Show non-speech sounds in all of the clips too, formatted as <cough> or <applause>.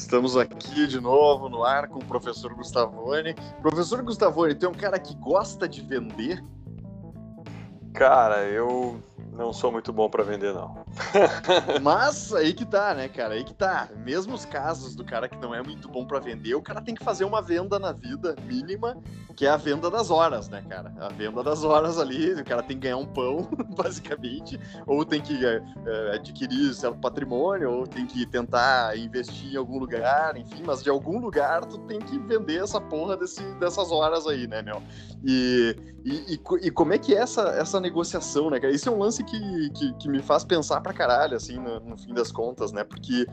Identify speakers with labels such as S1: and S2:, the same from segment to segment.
S1: Estamos aqui de novo no ar com o professor Gustavone. Professor Gustavone, tem um cara que gosta de vender?
S2: Cara, eu não sou muito bom para vender, não. <laughs>
S1: Mas aí que tá, né, cara? Aí que tá. Mesmo os casos do cara que não é muito bom para vender, o cara tem que fazer uma venda na vida mínima, que é a venda das horas, né, cara? A venda das horas ali, o cara tem que ganhar um pão, <laughs> basicamente, ou tem que é, adquirir certo patrimônio, ou tem que tentar investir em algum lugar, enfim, mas de algum lugar tu tem que vender essa porra desse, dessas horas aí, né, meu? E, e, e, e como é que é essa, essa negociação, né, cara? Isso é um lance que, que, que me faz pensar pra caralho, assim, no, no fim das contas, né? Porque,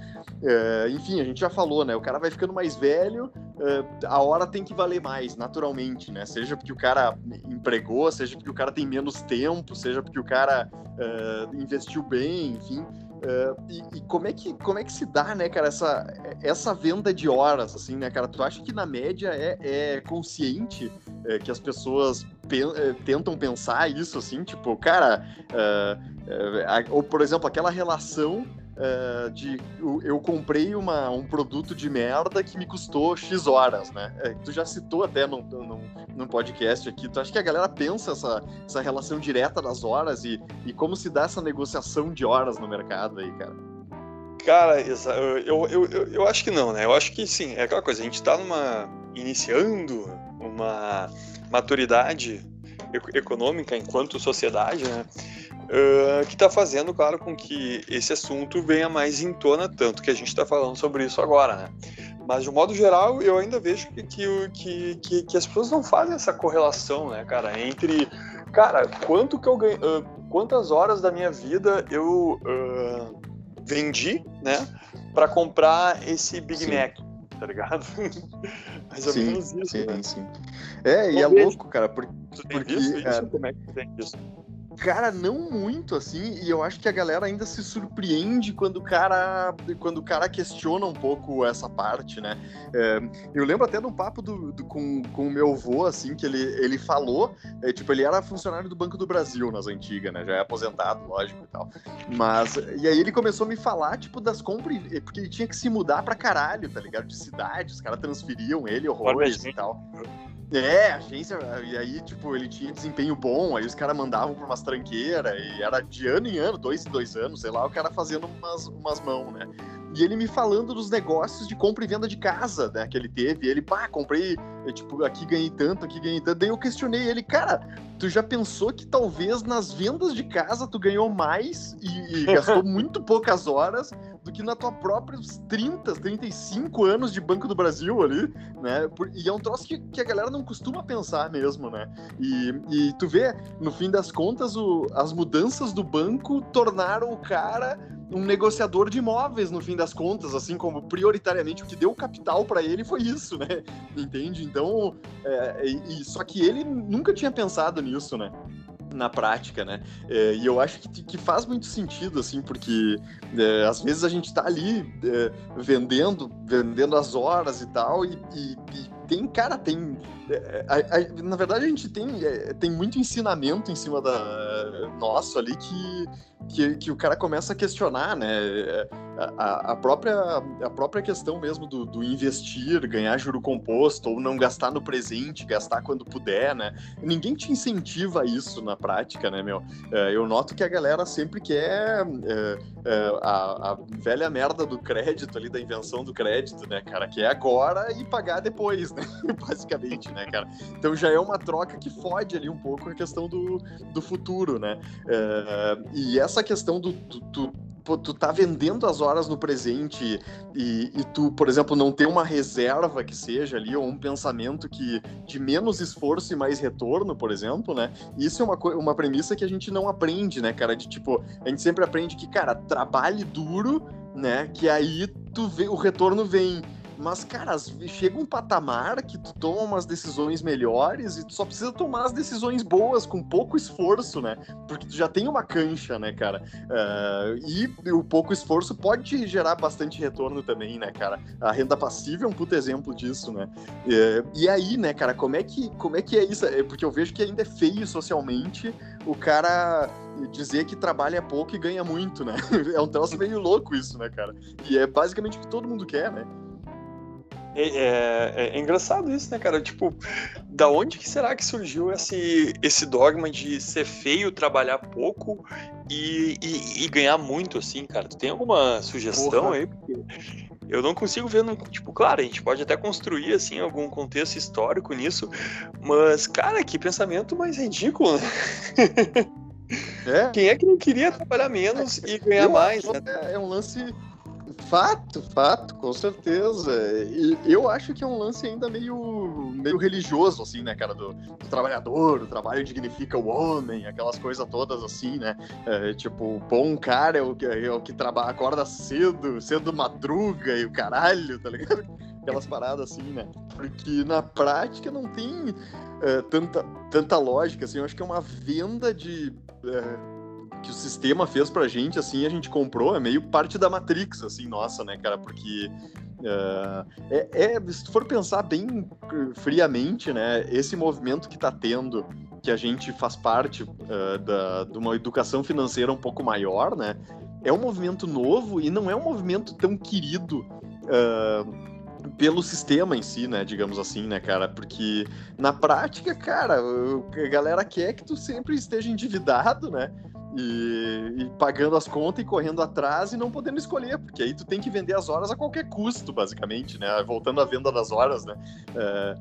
S1: é, enfim, a gente já falou, né? O cara vai ficando mais velho, é, a hora tem que valer mais, naturalmente, né? Seja porque o cara empregou, seja porque o cara tem menos tempo, seja porque o cara é, investiu bem, enfim. Uh, e, e, como é que como é que se dá, né, cara, essa, essa venda de horas, assim, né, cara? Tu acha que na média é, é consciente é, que as pessoas é, tentam pensar isso, assim, tipo, cara, uh, ou por exemplo, aquela relação uh, de eu, comprei uma, um produto de merda que me custou X horas, né? É, tu já citou até num, podcast aqui, tu acha que a galera pensa essa, essa relação direta das horas e, e como se dá essa negociação de horas no mercado aí, cara?
S2: Cara, eu, eu, eu, eu acho que não, né? Eu acho que sim, é aquela coisa, a gente tá numa. iniciando uma maturidade econômica enquanto sociedade, né? Uh, que está fazendo, claro, com que esse assunto venha mais em tona, tanto que a gente está falando sobre isso agora, né? Mas, de um modo geral, eu ainda vejo que, que, que, que, as pessoas não fazem essa correlação, né, cara, entre, cara, quanto que eu ganho, uh, quantas horas da minha vida eu uh, vendi, né, para comprar esse Big Sim. Mac, tá ligado? <laughs>
S1: Mais ou sim, menos isso, sim, né? sim. É, e é louco, cara, porque... porque isso,
S2: é... como é que tem isso?
S1: Cara, não muito assim, e eu acho que a galera ainda se surpreende quando o cara, quando o cara questiona um pouco essa parte, né? É, eu lembro até de um papo do, do, com, com o meu avô, assim, que ele, ele falou, é, tipo, ele era funcionário do Banco do Brasil nas antigas, né? Já é aposentado, lógico e tal. Mas, e aí ele começou a me falar, tipo, das compras, porque ele tinha que se mudar pra caralho, tá ligado? De cidade, os caras transferiam ele, horrores e tal. É, agência, e aí, tipo, ele tinha desempenho bom, aí os caras mandavam pra umas tranqueiras, e era de ano em ano, dois em dois anos, sei lá, o cara fazendo umas, umas mãos, né? E ele me falando dos negócios de compra e venda de casa, né, que ele teve, e ele, pá, comprei, tipo, aqui ganhei tanto, aqui ganhei tanto, daí eu questionei ele, cara, tu já pensou que talvez nas vendas de casa tu ganhou mais e, e gastou <laughs> muito poucas horas na tua própria 30, 35 anos de Banco do Brasil ali, né? E é um troço que, que a galera não costuma pensar mesmo, né? E, e tu vê, no fim das contas, o, as mudanças do banco tornaram o cara um negociador de imóveis, no fim das contas, assim como prioritariamente o que deu capital para ele foi isso, né? Entende? Então, é, e, só que ele nunca tinha pensado nisso, né? Na prática, né? É, e eu acho que, que, faz muito sentido, assim, porque é, às vezes a gente tá ali é, vendendo, vendendo as horas e tal, e, e, e tem, cara, tem. É, a, a, na verdade, a gente tem, é, tem muito ensinamento em cima da nosso ali que, que, que o cara começa a questionar, né? A, a, própria, a própria questão mesmo do, do, investir, ganhar juro composto, ou não gastar no presente, gastar quando puder, né? Ninguém te incentiva isso na prática, né, meu? É, eu noto que a galera sempre quer é, é, a, a, velha merda do crédito ali, da invenção do crédito, né, cara? Que é agora e pagar depois, né? <laughs> Basicamente, né, cara? Então já é uma troca que fode ali um pouco a questão do, do futuro, né? É, e essa questão do, do, do tu tá vendendo as horas no presente e, e, tu, por exemplo, não ter uma reserva que seja ali, ou um pensamento que de menos esforço e mais retorno, por exemplo, né? Isso é uma, uma premissa que a gente não aprende, né, cara? De tipo, a gente sempre aprende que, cara, trabalhe duro, né? Que aí tu vê, o retorno vem. Mas, cara, chega um patamar que tu toma umas decisões melhores e tu só precisa tomar as decisões boas, com pouco esforço, né? Porque tu já tem uma cancha, né, cara? Uh, e o pouco esforço pode te gerar bastante retorno também, né, cara? A renda passiva é um puto exemplo disso, né? Uh, e aí, né, cara, como é, que, como é que é isso? É porque eu vejo que ainda é feio socialmente o cara dizer que trabalha pouco e ganha muito, né? <laughs> É um troço meio louco isso, né, cara? E é basicamente o que todo mundo quer, né?
S2: É, é, é, engraçado isso, né, cara? Tipo, da onde que será que surgiu esse, esse dogma de ser feio, trabalhar pouco e, e, e ganhar muito, assim, cara? Tu tem alguma sugestão Porra. aí? Porque eu não consigo ver, no, tipo, claro, a gente pode até construir, assim, algum contexto histórico nisso, mas, cara, que pensamento mais ridículo, né? É? Quem é que não queria trabalhar menos e ganhar mais? Né?
S1: É um lance Fato, fato, com certeza. E eu acho que é um lance ainda meio, meio religioso, assim, né, cara, do, do trabalhador, o trabalho dignifica o homem, aquelas coisas todas assim, né? É, tipo, bom cara é o que, é o que trabalha, acorda cedo, cedo madruga e o caralho, tá ligado? <laughs> Aquelas paradas assim, né? Porque na prática não tem é, tanta, tanta lógica, assim, eu acho que é uma venda de. É, que o sistema fez pra gente, assim, a gente comprou, é meio parte da Matrix, assim, nossa, né, cara? Porque uh, é, é, se tu for pensar bem friamente, né, esse movimento que tá tendo, que a gente faz parte uh, da, de uma educação financeira um pouco maior, né, é um movimento novo e não é um movimento tão querido. Uh, pelo sistema em si, né, digamos assim, né, cara, porque na prática, cara, a galera quer que tu sempre esteja endividado, né, e, e, pagando as contas e correndo atrás e não podendo escolher, porque aí tu tem que vender as horas a qualquer custo, basicamente, né? Voltando à venda das horas, né? É,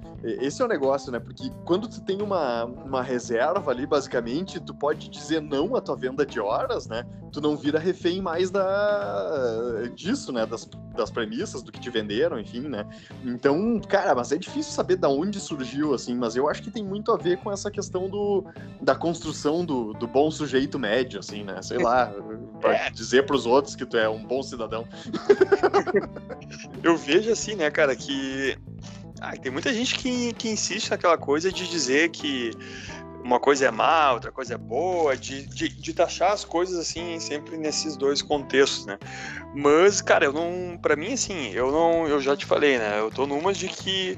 S1: esse é o negócio, né? Porque quando tu tem uma, uma reserva ali, basicamente, tu pode dizer não à tua venda de horas, né? Tu não vira refém mais da, disso, né? Das, das premissas, do que te venderam, enfim, né? Então, cara, mas é difícil saber da onde surgiu, assim, mas eu acho que tem muito a ver com essa questão do, da construção do, do bom sujeito médio médio, assim, né? Sei lá, <laughs> pra é. dizer pros outros que tu é um bom cidadão.
S2: Eu vejo assim, né, cara, que ah, tem muita gente que, que insiste naquela coisa de dizer que uma coisa é má, outra coisa é boa, de, de, de, taxar as coisas assim, sempre nesses dois contextos, né? Mas, cara, eu não. para mim, assim, eu não. Eu já te falei, né? Eu tô numa de que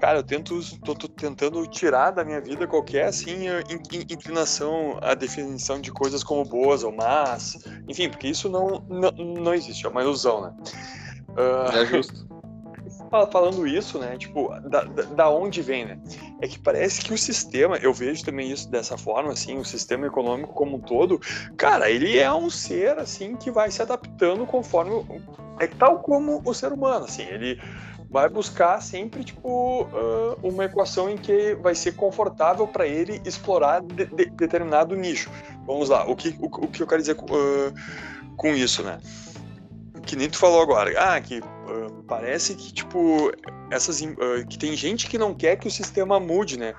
S2: cara, eu tento, tô, tô, tentando tirar da minha vida qualquer, assim, inclinação à definição de coisas como boas ou más, enfim, porque isso não, não, não existe, é uma ilusão, né?
S1: Uh, é justo. <laughs>
S2: Falando isso, né, tipo, da, da, da, onde vem, né? É que parece que o sistema, eu vejo também isso dessa forma, assim, o sistema econômico como um todo, cara, ele é um ser, assim, que vai se adaptando conforme, é tal como o ser humano, assim, ele vai buscar sempre tipo uh, uma equação em que vai ser confortável para ele explorar de, de, determinado nicho. Vamos lá, o que, o, o que eu quero dizer uh, com isso, né? Que nem tu falou agora, ah, que uh, parece que tipo essas que tem gente que não quer que o sistema mude, né?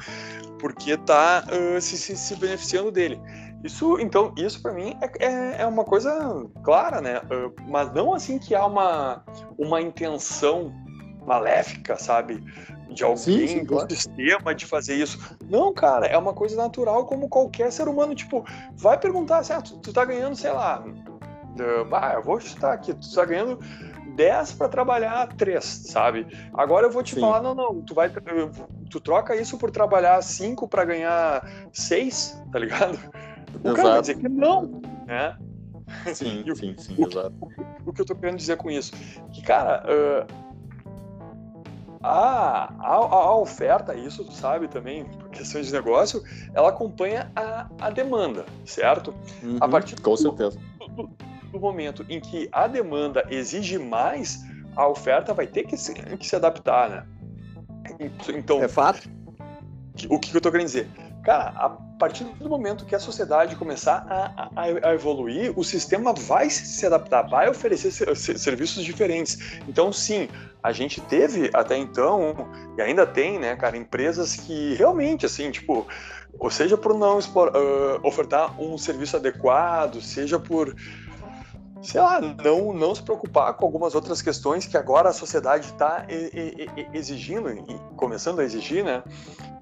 S2: Porque tá se, se, se beneficiando dele. Isso, então, isso para mim é, é, é, uma coisa clara, né? mas não assim que há uma, uma intenção maléfica, sabe? De alguém, sim, sim, do claro. sistema de fazer isso. Não, cara, é uma coisa natural como qualquer ser humano. Tipo, vai perguntar assim, ah, tu, tá ganhando, sei lá, uh, ah, eu vou chutar aqui, tu tá ganhando 10 para trabalhar 3, sabe? Agora eu vou te sim. falar, não, não, tu vai tu troca isso por trabalhar 5 para ganhar 6, tá ligado? O exato. cara vai dizer que não, né?
S1: Sim, sim, sim,
S2: o,
S1: exato.
S2: O, o, que eu tô querendo dizer com isso? Que, cara, uh, a, a, a, oferta, isso tu sabe também, por questões de negócio, ela acompanha a, a demanda, certo?
S1: Uhum, a partir com do, certeza.
S2: Do, do, momento em que a demanda exige mais, a oferta vai ter que se, que se adaptar, né?
S1: Então, é fato.
S2: O que eu estou querendo dizer? Cara, a partir do momento que a sociedade começar a, a, a evoluir, o sistema vai se adaptar, vai oferecer serviços diferentes. Então, sim, a gente teve até então, e ainda tem, né, cara, empresas que realmente, assim, tipo, ou seja por não uh, ofertar um serviço adequado, seja por sei lá, não, não se preocupar com algumas outras questões que agora a sociedade está exigindo e começando a exigir, né?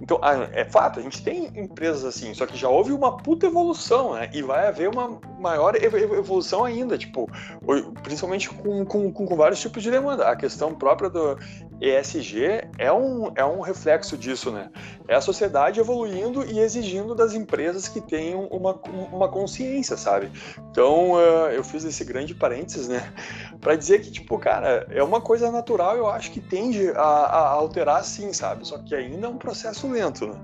S2: Então, é fato, a gente tem empresas assim, só que já houve uma puta evolução, né? E vai haver uma maior evolução ainda, tipo, principalmente com, com, com vários tipos de demanda. A questão própria do, ESG é um, é um reflexo disso, né? É a sociedade evoluindo e exigindo das empresas que tenham uma, uma consciência, sabe? Então, uh, eu fiz esse grande parênteses, né? Para dizer que, tipo, cara, é uma coisa natural, eu acho que tende a, a alterar sim, sabe? Só que ainda é um processo lento, né?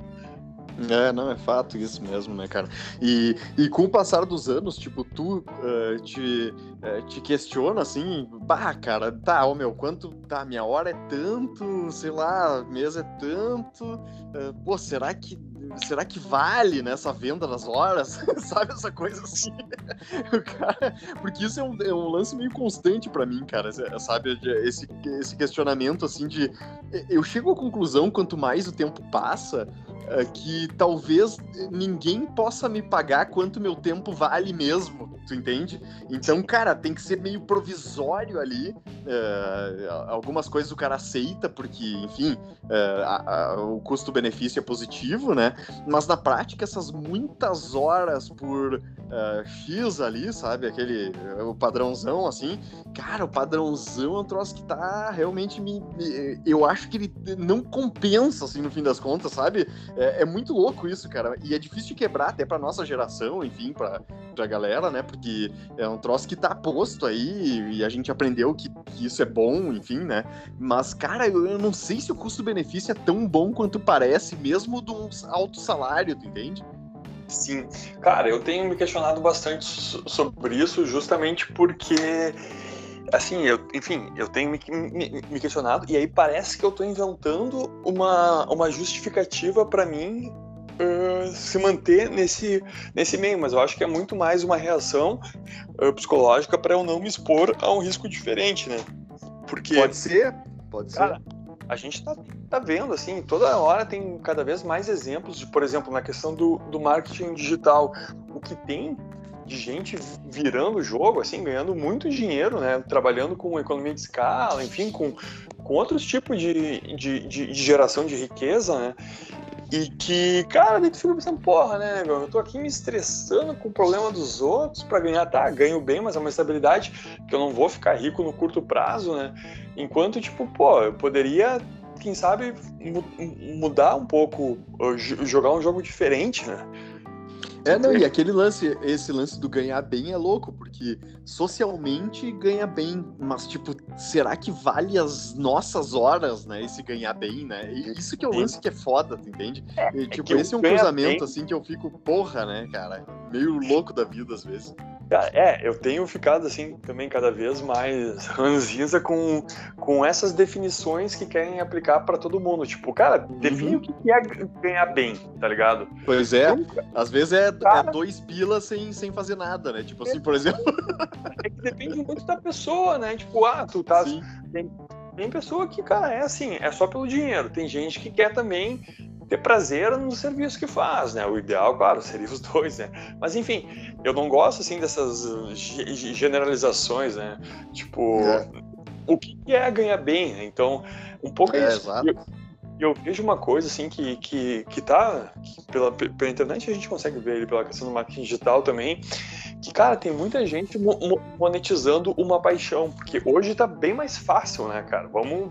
S1: É, não, é fato isso mesmo, né, cara? E, e com o passar dos anos, tipo, tu uh, te, uh, te questiona assim, bah, cara, tá, ô meu, quanto, tá, minha hora é tanto, sei lá, mês é tanto, uh, pô, será que será que vale nessa né, venda das horas? <laughs> Sabe essa coisa assim? cara, porque isso é um, é um lance meio constante para mim, cara. Sabe? Esse, esse questionamento assim de. Eu chego à conclusão, quanto mais o tempo passa, que talvez ninguém possa me pagar quanto meu tempo vale mesmo, tu entende? Então, cara, tem que ser meio provisório ali. Uh, algumas coisas o cara aceita, porque, enfim, uh, a, a, o custo-benefício é positivo, né? Mas na prática, essas muitas horas por uh, X ali, sabe? Aquele o padrãozão, assim. Cara, o padrãozão é um troço que tá realmente me, me. Eu acho que ele não compensa, assim, no fim das contas, sabe? É, é, muito louco isso, cara. E é difícil de quebrar até pra nossa geração, enfim, pra, pra galera, né? Porque é um troço que tá posto aí e a gente aprendeu que, que isso é bom, enfim, né? Mas, cara, eu, eu não sei se o custo-benefício é tão bom quanto parece, mesmo de um alto salário, tu entende?
S2: Sim, cara, eu tenho me questionado bastante sobre isso, justamente porque assim, eu, enfim, eu tenho me, me, me, questionado e aí parece que eu estou inventando uma, uma justificativa para mim uh, se manter nesse, nesse meio, mas eu acho que é muito mais uma reação uh, psicológica para eu não me expor a um risco diferente, né?
S1: Porque pode ser, pode ser. Cara,
S2: a gente está tá vendo, assim, toda hora tem cada vez mais exemplos de, por exemplo, na questão do, do marketing digital, o que tem de gente virando o jogo, assim, ganhando muito dinheiro, né? Trabalhando com economia de escala, enfim, com, com outros tipos de, de, de, de geração de riqueza, né? E que, cara, daí tu fica pensando, porra, né, meu? Eu tô aqui me estressando com o problema dos outros para ganhar, tá? Ganho bem, mas é uma estabilidade que eu não vou ficar rico no curto prazo, né? Enquanto, tipo, pô, eu poderia, quem sabe, mudar um pouco, jogar um jogo diferente, né?
S1: É, não, e <laughs> aquele lance, esse lance do ganhar bem é louco, porque socialmente ganha bem, mas, tipo, será que vale as nossas horas, né, esse ganhar bem, né? E isso que é o lance que é foda, tu entende? É, e, é tipo, é esse é um cruzamento, bem... assim, que eu fico, porra, né, cara? Meio louco da vida, às vezes.
S2: É, eu tenho ficado assim também cada vez mais <laughs> ranzinza com, com essas definições que querem aplicar para todo mundo. Tipo, cara, uhum. define o que é ganhar bem, tá ligado?
S1: Pois é, Nunca. às vezes é, é cara... é, dois pilas sem, sem fazer nada, né? Tipo assim, por exemplo.
S2: É que depende muito da pessoa, né? Tipo, ah, tu tá. Tem, tem pessoa que, cara, é assim, é só pelo dinheiro. Tem gente que quer também ter prazer no serviço que faz, né? O ideal, claro, seria os dois, né? Mas enfim, eu não gosto assim dessas generalizações, né? Tipo, é. o que é ganhar bem, né? Então, um pouco é, é isso. Exato. Eu, eu vejo uma coisa assim que, que, que tá que pela, pela internet a gente consegue ver ele pela questão do marketing digital também que cara tem muita gente monetizando uma paixão porque hoje tá bem mais fácil né cara? Vamos,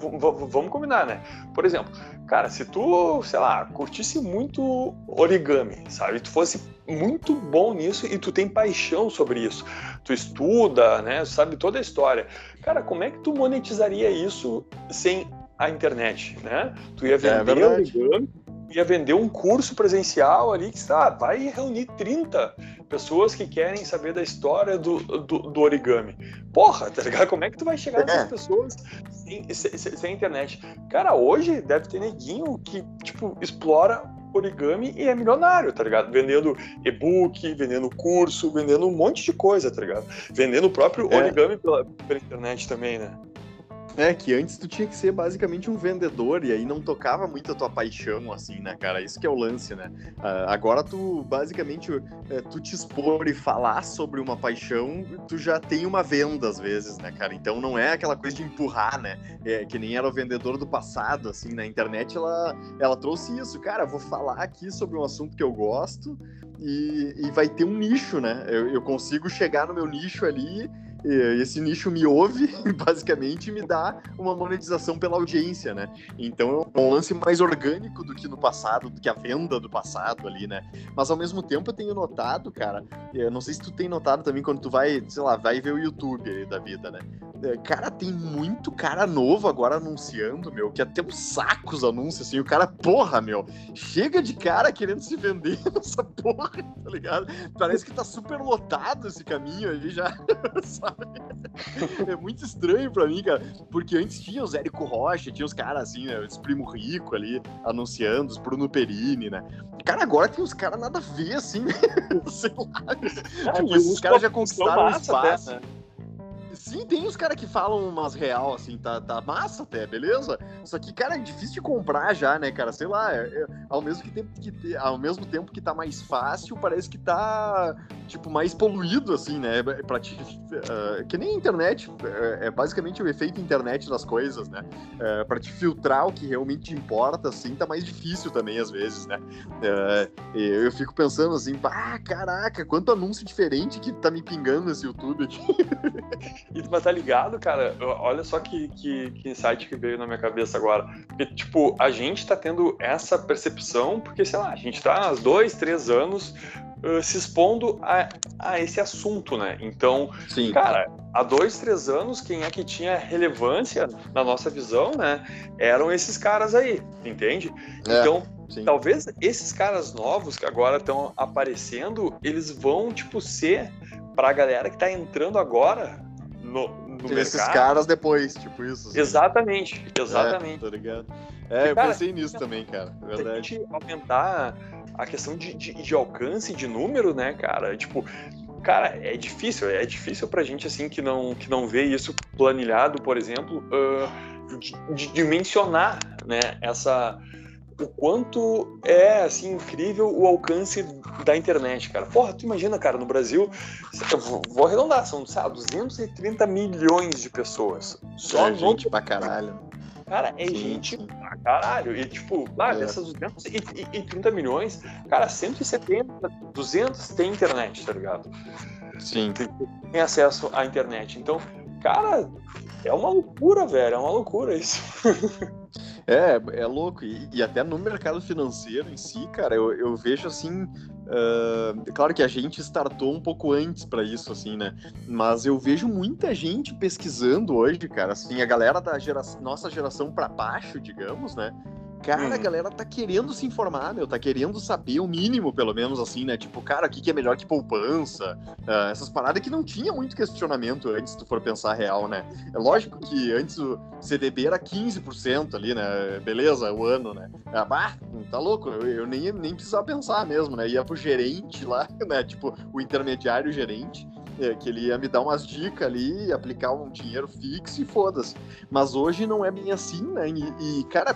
S2: vamos, combinar né? Por exemplo cara se tu sei lá curtisse muito origami sabe? Tu fosse muito bom nisso e tu tem paixão sobre isso. Tu estuda né? Sabe toda a história. Cara como é que tu monetizaria isso sem a internet, né? Tu ia é vender é origami, ia vender um curso presencial ali que está, vai reunir 30 pessoas que querem saber da história do, do, do origami. Porra, tá ligado? Como é que tu vai chegar nessas é. pessoas sem, sem, sem, internet? Cara, hoje deve ter neguinho que, tipo, explora origami e é milionário, tá ligado? Vendendo e-book, vendendo curso, vendendo um monte de coisa, tá ligado? Vendendo o próprio é. origami pela, pela internet também, né?
S1: É, que antes tu tinha que ser basicamente um vendedor e aí não tocava muito a tua paixão, assim, né, cara? Isso que é o lance, né? Uh, agora tu, basicamente, é, tu te expor e falar sobre uma paixão, tu já tem uma venda às vezes, né, cara? Então não é aquela coisa de empurrar, né? É, que nem era o vendedor do passado, assim, na internet ela, ela trouxe isso. Cara, vou falar aqui sobre um assunto que eu gosto e, e vai ter um nicho, né? Eu, eu consigo chegar no meu nicho ali esse nicho me ouve, basicamente, e me dá uma monetização pela audiência, né? Então é um lance mais orgânico do que no passado, do que a venda do passado ali, né? Mas ao mesmo tempo eu tenho notado, cara, eu não sei se tu tem notado também quando tu vai, sei lá, vai ver o YouTube da vida, né? É, cara, tem muito cara novo agora anunciando, meu, que até os sacos anúncios, assim, o cara, porra, meu, chega de cara querendo se vender <laughs> nessa porra, tá ligado? Parece que tá super lotado esse caminho aí já, <laughs> sabe? <laughs> É muito estranho pra mim, cara, porque antes tinha os Érico Rocha, tinha os caras assim, né, os Primo Rico ali, anunciando, os Bruno Perini, né? Cara, agora tem os caras nada a ver, assim, <laughs> sei lá. Ah, tipo, esses caras já conquistaram o espaço. Até, né? Sim, tem os caras que falam umas real, assim, tá, tá massa até, beleza? Só que, cara, é difícil de comprar já, né, cara? Sei lá, é, é, ao, mesmo tempo que, ao mesmo tempo que tá mais fácil, parece que tá, tipo, mais poluído, assim, né? Pra te, uh, que nem internet, é, é, basicamente o efeito internet das coisas, né? Uh, pra te filtrar o que realmente importa, assim, tá mais difícil também, às vezes, né? Uh, eu fico pensando assim, ah, caraca, quanto anúncio diferente que tá me pingando nesse YouTube aqui. <laughs>
S2: E estar tá ligado, cara, olha só que, que, que insight que veio na minha cabeça agora. Porque, tipo, a gente tá tendo essa percepção, porque, sei lá, a gente tá há dois, três anos uh, se expondo a, a esse assunto, né? Então, Sim. cara, há dois, três anos, quem é que tinha relevância na nossa visão, né? Eram esses caras aí, entende? É. Então, Sim. talvez esses caras novos que agora estão aparecendo, eles vão, tipo, ser pra galera que tá entrando agora no, no
S1: Esses caras depois, tipo isso.
S2: Assim. Exatamente, exatamente.
S1: É, tá ligado? É, eu cara, pensei nisso também, cara. É verdade.
S2: A gente aumentar a questão de, de, de alcance, de número, né, cara? Tipo, cara, é difícil, é difícil pra gente, assim, que não, que não vê isso planilhado, por exemplo, uh, de, de dimensionar, né, essa o quanto é assim incrível o alcance da internet, cara. Porra, tu imagina, cara, no Brasil, vou arredondar, são, sabe, 230 milhões de pessoas.
S1: Só é gente pra caralho.
S2: Cara, é sim, gente sim. pra caralho. E, tipo, lá, é. dessas 230 milhões, cara, 170, 200 tem internet, tá ligado?
S1: Sim.
S2: Tem, tem acesso à internet. Então, cara, é uma loucura, velho. É uma loucura isso. <laughs>
S1: É, é louco. E, e, até no mercado financeiro em si, cara, eu, eu vejo assim. Uh, claro que a gente startou um pouco antes para isso, assim, né? Mas eu vejo muita gente pesquisando hoje, cara. Assim, a galera da gera nossa geração para baixo, digamos, né? Cara, a uhum. galera tá querendo se informar, meu, tá querendo saber o mínimo, pelo menos, assim, né? Tipo, cara, o que, que é melhor que poupança? Uh, essas paradas que não tinha muito questionamento antes, se tu for pensar real, né? É lógico que antes o CDB era 15% ali, né? Beleza, o ano, né? Ah, tá louco, eu, eu, nem, nem precisava pensar mesmo, né? Ia pro gerente lá, <laughs> né? Tipo, o intermediário gerente é, que ele ia me dar umas dicas ali, aplicar um dinheiro fixo e foda-se. Mas hoje não é bem assim, né? E, e, cara,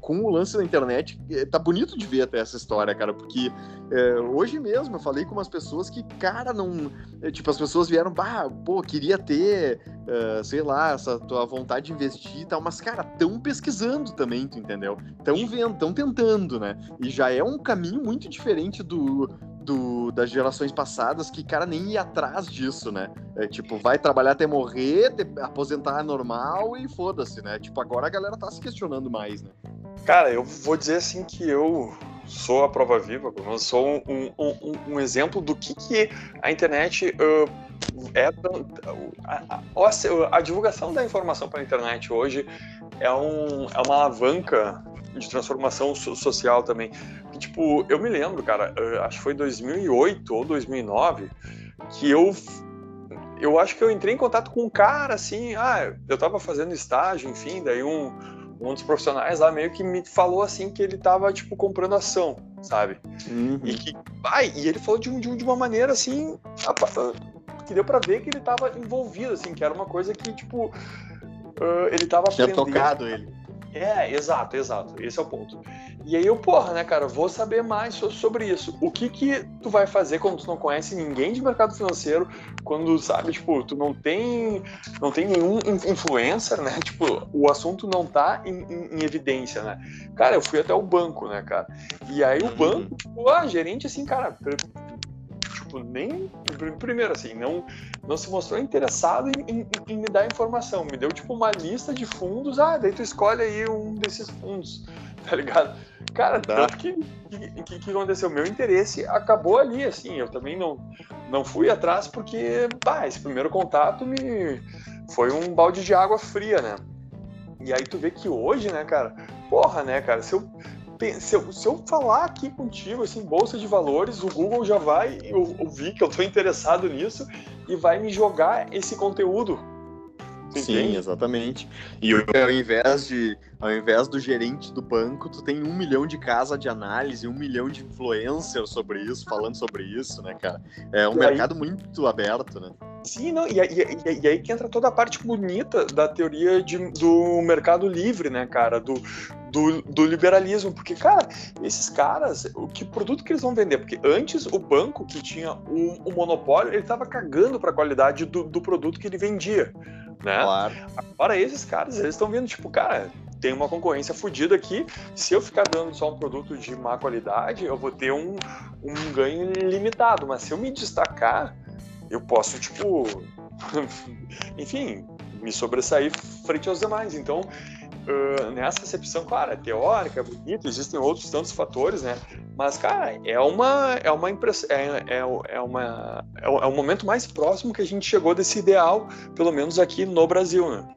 S1: com o lance da internet, é, tá bonito de ver até essa história, cara, porque é, hoje mesmo eu falei com umas pessoas que, cara, não. É, tipo, as pessoas vieram, bah, pô, queria ter, uh, sei lá, essa tua vontade de investir e tal, mas, cara, tão pesquisando também, tu entendeu? Tão vendo, tão tentando, né? E já é um caminho muito diferente do, do, das gerações passadas que, cara, nem ia atrás disso, né? É, tipo, vai trabalhar até morrer, te, aposentar normal e foda-se, né? Tipo, agora a galera tá se questionando mais, né?
S2: Cara, eu vou dizer assim que eu sou a prova viva, eu sou um, um, um, exemplo do que, que a internet uh, é. A, a, a, divulgação da informação pela internet hoje é, um, é uma alavanca de transformação social também. E, tipo, eu me lembro, cara, acho que foi 2008 ou 2009 que eu eu acho que eu entrei em contato com um cara assim, ah, eu tava fazendo estágio, enfim, daí um um dos profissionais lá meio que me falou assim que ele tava tipo comprando ação, sabe? Uhum. E que ai, e ele falou de, um, de uma maneira assim, que deu para ver que ele tava envolvido assim, que era uma coisa que tipo uh, ele tava
S1: Tinha aprendendo. tocado ele.
S2: É, exato, exato. Esse é o ponto. E aí eu, porra, né, cara, vou saber mais sobre isso. O que que tu vai fazer quando tu não conhece ninguém de mercado financeiro, quando, sabe, tipo, tu não tem, não tem nenhum influencer, né? <laughs> Tipo, o assunto não tá em, em, em evidência, né? Cara, eu fui até o banco, né, cara? E aí o banco, tipo, ah, gerente, assim, cara, nem. Primeiro, assim, não, não se mostrou interessado em, em, em, me dar informação. Me deu, tipo, uma lista de fundos. Ah, daí tu escolhe aí um desses fundos, <laughs> tá ligado? Cara, tá. tanto que o que, que, aconteceu? Meu interesse acabou ali, assim. Eu também não, não fui atrás porque, pá, esse primeiro contato me foi um balde de água fria, né? E aí tu vê que hoje, né, cara, porra, né, cara, se eu, se eu, se eu falar aqui contigo, assim, bolsa de valores, o Google já vai ouvir que eu tô interessado nisso e vai me jogar esse conteúdo
S1: Sim, exatamente. E ao invés de, ao invés do gerente do banco, tu tem um milhão de casa de análise, um milhão de influencers sobre isso, falando sobre isso, né, cara? É um e mercado aí... muito aberto, né?
S2: Sim, não, e, e, e, aí que entra toda a parte bonita da teoria de, do mercado livre, né, cara? Do, do, do, liberalismo. Porque, cara, esses caras, o que produto que eles vão vender? Porque antes o banco que tinha o, o monopólio, ele tava cagando para a qualidade do, do produto que ele vendia né? Claro. Agora esses caras, eles estão vendo, tipo, cara, tem uma concorrência fodida aqui. Se eu ficar dando só um produto de má qualidade, eu vou ter um, um ganho limitado. Mas se eu me destacar, eu posso, tipo, <laughs> enfim, me sobressair frente aos demais. Então, uh, nessa acepção, claro, é teórica, é bonito, existem outros tantos fatores, né? Mas, cara, é uma, é uma impressão, é, é, é, uma, é, o, é o momento mais próximo que a gente chegou desse ideal, pelo menos aqui no Brasil, né?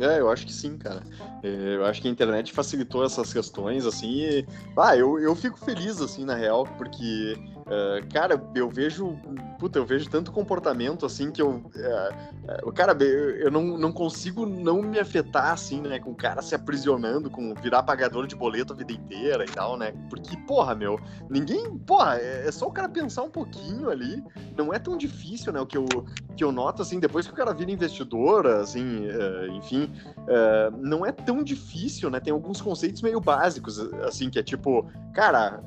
S1: É, eu acho que sim, cara. É, eu acho que a internet facilitou essas questões, assim, e... Ah, eu, eu fico feliz, assim, na real, porque Uh, cara, eu vejo. Puta, eu vejo tanto comportamento assim que eu. Uh, uh, cara, eu, eu não, não consigo não me afetar assim, né? Com o cara se aprisionando, com virar pagador de boleto a vida inteira e tal, né? Porque, porra, meu, ninguém. Porra, é, é só o cara pensar um pouquinho ali. Não é tão difícil, né? O que eu, que eu noto, assim, depois que o cara vira investidor, assim, enfim, não é tão difícil, né? Tem alguns conceitos meio básicos, assim, que é tipo, cara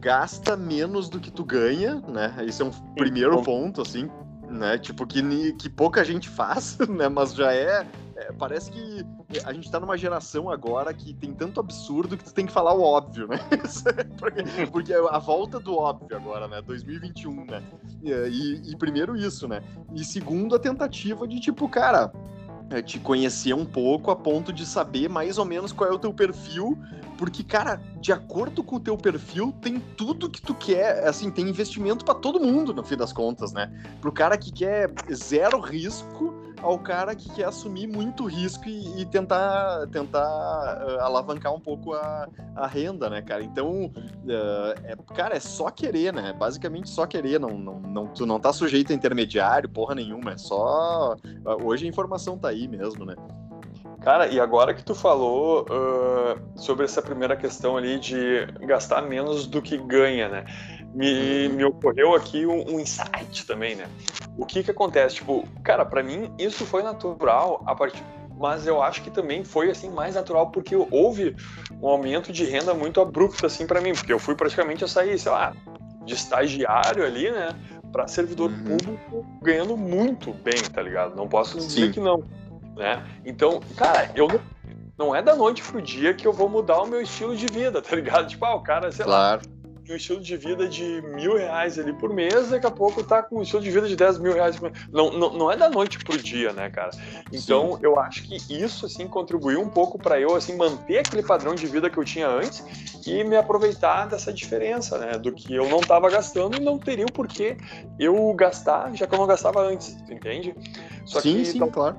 S1: gasta menos do que tu ganha, né? Esse é um primeiro ponto, assim, né? Tipo, que, que pouca gente faz, <laughs> né? Mas já é, é, Parece que a gente tá numa geração agora que tem tanto absurdo que tu tem que falar o óbvio, né? <laughs> porque, porque a volta do óbvio agora, né? 2021, né? E, e primeiro isso, né? E segundo, a tentativa de, tipo, cara é, te conhecer um pouco a ponto de saber mais ou menos qual é o teu perfil, porque, cara, de acordo com o teu perfil, tem tudo que tu quer, assim, tem investimento para todo mundo, no fim das contas, né? Pro cara que quer zero risco, ao cara que quer assumir muito risco e, e tentar, tentar uh, alavancar um pouco a, a renda, né, cara? Então, uh, é, cara, é só querer, né? Basicamente só querer, não, não, não, tu não tá sujeito a intermediário, porra nenhuma, é só... Uh, hoje a informação tá aí mesmo, né?
S2: Cara, e agora que tu falou uh, sobre essa primeira questão ali de gastar menos do que ganha, né? Me, me ocorreu aqui um, um, insight também, né? O que que acontece? Tipo, cara, para mim isso foi natural a partir mas eu acho que também foi assim mais natural porque houve um aumento de renda muito abrupto assim para mim, porque eu fui praticamente a sair, sei lá, de estagiário ali, né, para servidor uhum. público ganhando muito bem, tá ligado? Não posso dizer Sim. que não né? Então, cara, eu não, não é da noite pro dia que eu vou mudar o meu estilo de vida, <laughs> tá ligado? Tipo, ah, o cara, sei claro. lá, um estilo de vida de mil reais ali por mês, daqui a pouco tá com um estilo de vida de 10 mil reais por mês. Não, não, não é da noite pro dia, né, cara? Então, Sim. eu acho que isso, assim, contribuiu um pouco para eu, assim, manter aquele padrão de vida que eu tinha antes e me aproveitar dessa diferença, né? Do que eu não tava gastando e não teria o porquê eu gastar, já que eu não gastava antes, entende?
S1: Só sim, que, sim, então, claro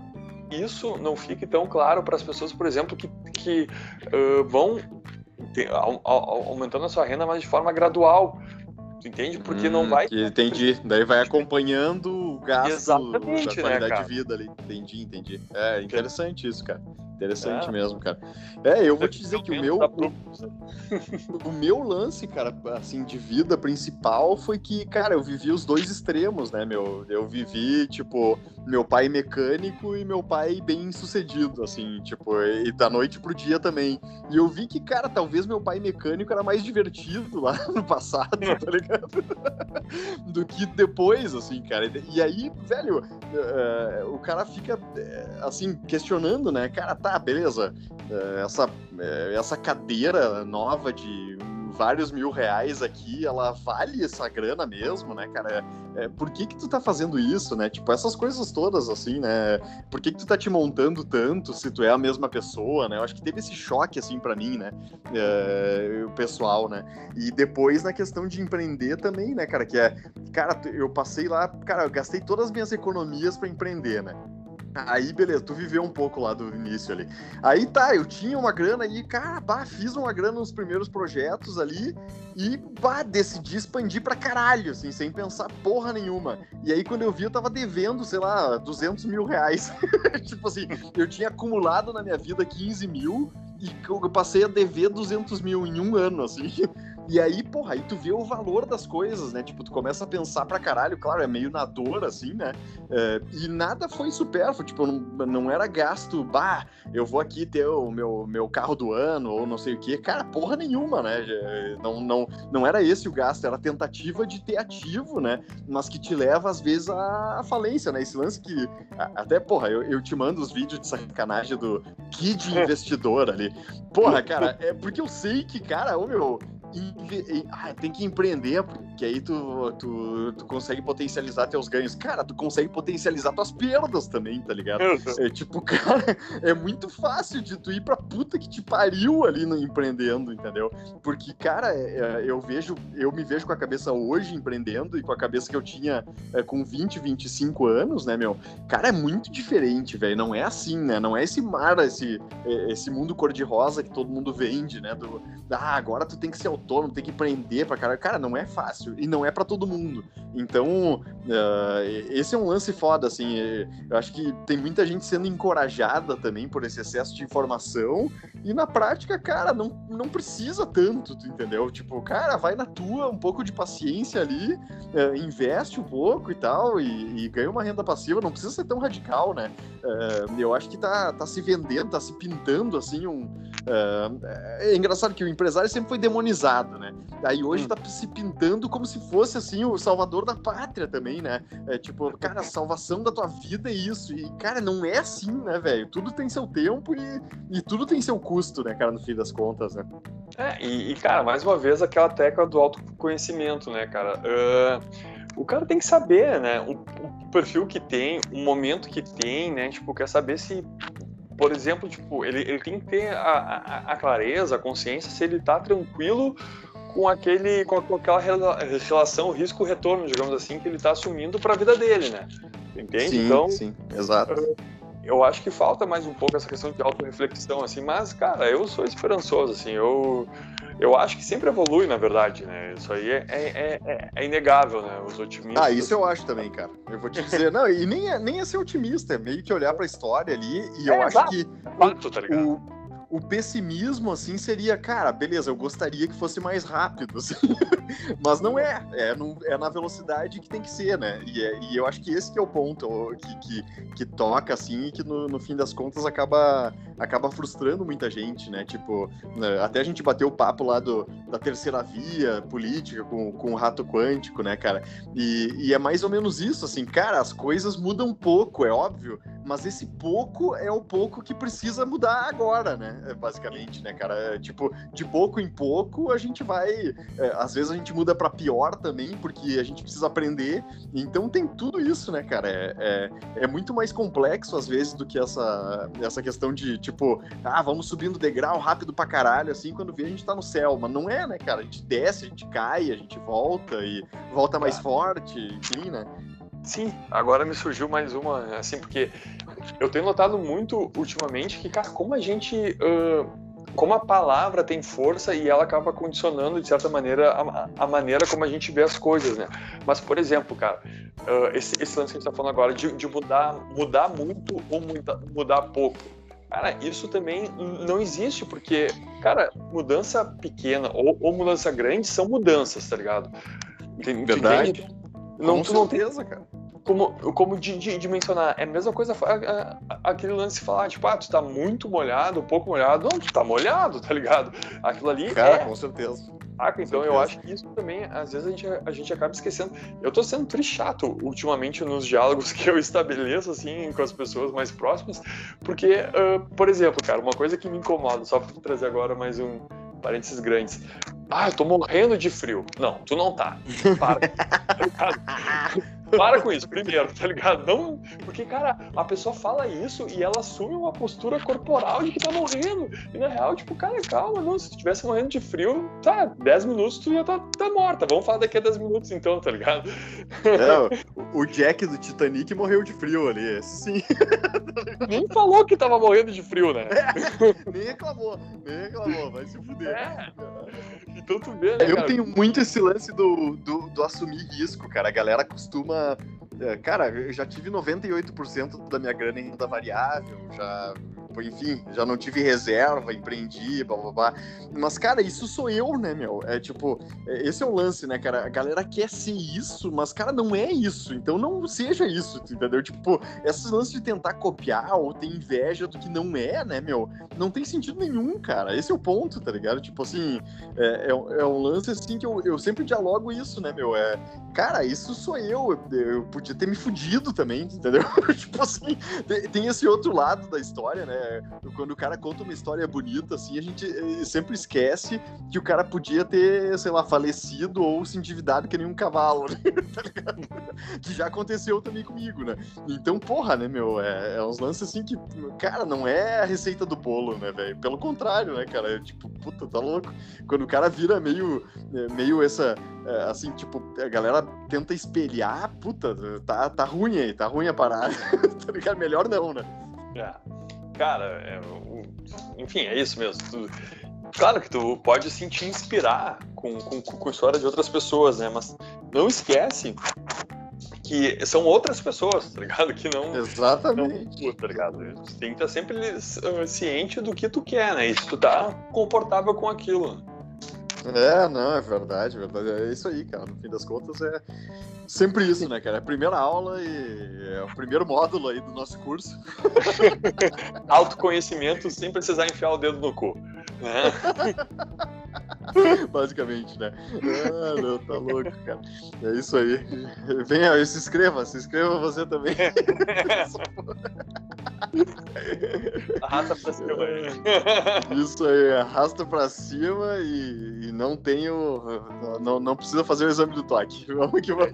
S2: isso não fique tão claro para as pessoas, por exemplo, que, que uh, vão ter, aumentando a sua renda, mas de forma gradual. Tu entende? Porque hum, não vai.
S1: Entendi. Daí vai acompanhando o gasto Exatamente, da né, qualidade né, de vida ali. Entendi, entendi. É interessante isso, cara. Interessante é. mesmo, cara. É, eu vou te dizer que o meu. O, <laughs> o meu lance, cara, assim, de vida principal foi que, cara, eu vivi os dois extremos, né, meu? Eu vivi, tipo, meu pai mecânico e meu pai bem sucedido, assim, tipo, e da noite pro dia também. E eu vi que, cara, talvez meu pai mecânico era mais divertido lá <laughs> no passado, tá ligado? <laughs> Do que depois, assim, cara. E aí, velho, uh, o cara fica, eh, assim, questionando, né? Cara, tá, beleza, é, essa, é, essa cadeira nova de vários mil reais aqui, ela vale essa grana mesmo, né, cara? É, por que que tu tá fazendo isso, né? Tipo, essas coisas todas, assim, né? Por que que tu tá te montando tanto se tu é a mesma pessoa, né? Eu acho que teve esse choque, assim, para mim, né? É, o pessoal, né? E depois na questão de empreender também, né, cara? Que é, cara, eu passei lá, cara, eu gastei todas as minhas economias para empreender, né? Aí, beleza, tu viveu um pouco lá do início ali. Aí tá, eu tinha uma grana e, cara, bah, fiz uma grana nos primeiros projetos ali e, bah, decidi expandir pra caralho, assim, sem pensar porra nenhuma. E aí, quando eu vi, eu tava devendo, sei lá, 200 mil reais. <laughs> tipo assim, eu tinha acumulado na minha vida 15 mil e eu passei a dever 200 mil em um ano, assim. <laughs> E aí, porra, aí tu vê o valor das coisas, né? Tipo, tu começa a pensar pra caralho, claro, é meio na dor, assim, né? É, e nada foi supérfluo, tipo, não, não era gasto, bah, eu vou aqui ter o meu, meu carro do ano, ou não sei o quê. Cara, porra nenhuma, né? Não, não, não era esse o gasto, era a tentativa de ter ativo, né? Mas que te leva, às vezes, à falência, né? Esse lance que, até, porra, eu, eu te mando os vídeos de sacanagem do Kid <laughs> Investidor ali. Porra, cara, é porque eu sei que, cara, ô meu ah, tem que empreender, porque aí tu, tu, tu consegue potencializar teus ganhos. Cara, tu consegue potencializar tuas perdas também, tá ligado? É tipo, <laughs> cara, é muito fácil de tu ir pra puta que te pariu ali no empreendendo, entendeu? Porque, cara, é, é, eu vejo, eu me vejo com a cabeça hoje empreendendo e com a cabeça que eu tinha é, com 20, 25 anos, né, meu? Cara, é muito diferente, velho. Não é assim, né? Não é esse mar, esse, é, esse mundo cor-de-rosa que todo mundo vende, né? Do, ah, agora tu tem que ser autônomo, tem que empreender pra caralho. Cara, não é fácil e não é para todo mundo. Então, uh, esse é um lance foda, assim. Eu acho que tem muita gente sendo encorajada também por esse excesso de informação e na prática, cara, não, não precisa tanto, entendeu? Tipo, cara, vai na tua, um pouco de paciência ali, uh, investe um pouco e tal e, e, ganha uma renda passiva. Não precisa ser tão radical, né? Uh, eu acho que tá, tá se vendendo, tá se pintando, assim, um... é engraçado que o empresário sempre foi demonizado, né? Aí hoje hum. tá se pintando como se fosse, assim, o salvador da pátria também, né? É tipo, cara, a salvação da tua vida é isso. E, cara, não é assim, né, velho? Tudo tem seu tempo e, e tudo tem seu custo, né, cara, no fim das contas, né?
S2: É, e, e cara, mais uma vez, aquela tecla do autoconhecimento, né, cara? Uh o cara tem que saber, né? O, o, perfil que tem, o momento que tem, né? Tipo, quer saber se por exemplo, tipo, ele, ele tem que ter a, a, a clareza, a consciência se ele está tranquilo com aquele com aquela relação risco-retorno, digamos assim, que ele está assumindo para a vida dele, né? Entende?
S1: Sim,
S2: então,
S1: sim, exato.
S2: Eu acho que falta mais um pouco essa questão de autorreflexão, assim, mas, cara, eu sou esperançoso, assim, eu eu acho que sempre evolui, na verdade, né? Isso aí é, é, é, é inegável, né? Os otimistas.
S1: Ah, isso eu acho também, cara. Eu vou te dizer, não, e nem é, nem é ser otimista, é meio que olhar para a história ali, e eu é, acho que.
S2: Fato, tá ligado?
S1: O, o pessimismo, assim, seria, cara, beleza, eu gostaria que fosse mais rápido, <laughs> assim. mas não é. É, no, é, na velocidade que tem que ser, né? E, é, e, eu acho que esse que é o ponto que, que, que toca, assim, e que no, no, fim das contas acaba, acaba frustrando muita gente, né? Tipo, né, até a gente bateu o papo lá do, da terceira via política com, com o rato quântico, né, cara? E, e é mais ou menos isso, assim, cara, as coisas mudam pouco, é óbvio, mas esse pouco é o pouco que precisa mudar agora, né? É, basicamente, né, cara? É, tipo, de pouco em pouco a gente vai. É, às vezes a gente muda para pior também, porque a gente precisa aprender. Então tem tudo isso, né, cara? É, é, é, muito mais complexo às vezes do que essa, essa questão de, tipo, ah, vamos subindo degrau rápido pra caralho, assim, quando vê a gente tá no céu. Mas não é, né, cara? A gente desce, a gente cai, a gente volta e volta mais forte, enfim, né?
S2: Sim, agora me surgiu mais uma, assim, porque eu tenho notado muito ultimamente que, cara, como a gente. Uh, como a palavra tem força e ela acaba condicionando, de certa maneira, a, a maneira como a gente vê as coisas, né? Mas, por exemplo, cara, uh, esse, esse, lance que a gente tá falando agora de, de mudar, mudar muito ou muda, mudar pouco. Cara, isso também não existe, porque, cara, mudança pequena ou, ou mudança grande são mudanças, tá ligado?
S1: Verdade. Não, Com não certeza, cara
S2: como, como de, de, de, mencionar, é a mesma coisa a, a, aquele lance de falar, tipo, ah, tu tá muito molhado, pouco molhado. Não, tu tá molhado, tá ligado? Aquilo ali
S1: Cara,
S2: é...
S1: com certeza.
S2: Saca? Então eu acho que isso também, às vezes, a gente, a gente acaba esquecendo. Eu tô sendo triste chato ultimamente nos diálogos <laughs> que eu estabeleço, assim, com as pessoas mais próximas, porque, uh, por exemplo, cara, uma coisa que me incomoda, só pra trazer agora mais um parênteses grandes. Ah, eu tô morrendo de frio. Não, tu não tá. Para. <laughs> Para com isso, primeiro, tá ligado? Não, porque, cara, a pessoa fala isso e ela assume uma postura corporal de que tá morrendo. E na real, tipo, cara, calma, não. Se tu tivesse morrendo de frio, tá, 10 minutos tu já tá, tá morta. Vamos falar daqui a 10 minutos então, tá ligado?
S1: É, o Jack do Titanic morreu de frio ali, sim. <laughs>
S2: Nem falou que tava morrendo de frio, né?
S1: É, nem reclamou, nem reclamou, vai se fuder. É.
S2: Então tu vê, né,
S1: Eu cara? tenho muito esse lance do, do, do assumir risco, cara. A galera costuma cara, eu já tive 98% da minha grana em renda variável, já enfim, já não tive reserva, empreendi, blá blá blá. Mas, cara, isso sou eu, né, meu? É tipo, é, esse é o lance, né, cara? A galera quer ser isso, mas, cara, não é isso. Então não seja isso, entendeu? Tipo, esses lances de tentar copiar ou ter inveja do que não é, né, meu? Não tem sentido nenhum, cara. Esse é o ponto, tá ligado? Tipo assim, é, é, é um lance assim que eu, eu sempre dialogo isso, né, meu? É, cara, isso sou eu. Eu podia ter me fudido também, entendeu? <laughs> tipo assim, tem, tem esse outro lado da história, né? Quando o cara conta uma história bonita, assim, a gente eh, sempre esquece que o cara podia ter, sei lá, falecido ou se endividado que nem um cavalo, <laughs> né? tá ligado? Que já aconteceu também comigo, né? Então, porra, né, meu? É, é uns lances assim que, cara, não é a receita do bolo, né, velho? Pelo contrário, né, cara? É, tipo, puta, tá louco. Quando o cara vira meio, eh, meio essa, eh, assim, tipo, a galera tenta espelhar, puta, tá, tá ruim aí, tá ruim a parada. <laughs> tá ligado? Melhor não, né?
S2: É cara, é, enfim, é isso mesmo. Tu, claro que tu pode sim te inspirar com, com, com a história de outras pessoas, né? Mas não esquece que são outras pessoas, tá ligado? Que não.
S1: Exatamente.
S2: Não, tá ligado? Tu tem que estar sempre ciente do que tu quer, né? E se tu tá confortável com aquilo.
S1: É, não, é verdade, é verdade. É isso aí, cara. No fim das contas, é sempre isso, né, cara? É a primeira aula e é o primeiro módulo aí do nosso curso. <laughs>
S2: Autoconhecimento sem precisar enfiar o dedo no cu. Né? <laughs>
S1: Basicamente, né? Ah, não, tá louco, cara. É isso aí. Venha, se inscreva, se inscreva você também. <laughs>
S2: arrasta pra cima. É.
S1: Isso aí, arrasta pra cima e, e não tenho. Não, não precisa fazer o exame do toque. <laughs> Vamos que vamos.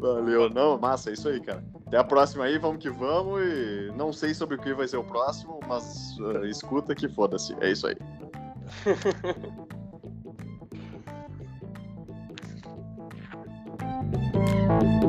S1: Valeu, não, massa, é isso aí, cara. Até a próxima aí, vamos que vamos. E não sei sobre o que vai ser o próximo, mas uh, escuta que foda-se. É isso aí. <laughs>